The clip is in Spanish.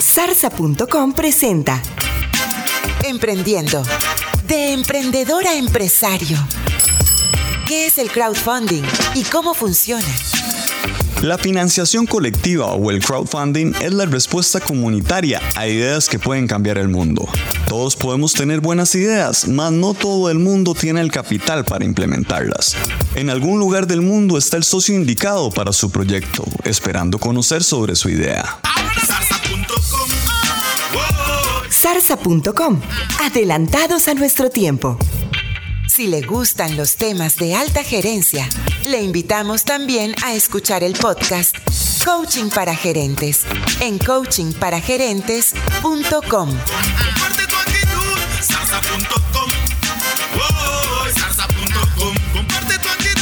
Zarza.com presenta Emprendiendo. De emprendedor a empresario. ¿Qué es el crowdfunding y cómo funciona? La financiación colectiva o el crowdfunding es la respuesta comunitaria a ideas que pueden cambiar el mundo. Todos podemos tener buenas ideas, mas no todo el mundo tiene el capital para implementarlas. En algún lugar del mundo está el socio indicado para su proyecto, esperando conocer sobre su idea. Zarza.com. Adelantados a nuestro tiempo. Si le gustan los temas de alta gerencia, le invitamos también a escuchar el podcast Coaching para Gerentes en coachingparagerentes.com. Comparte tu actitud. Oh. Comparte tu actitud.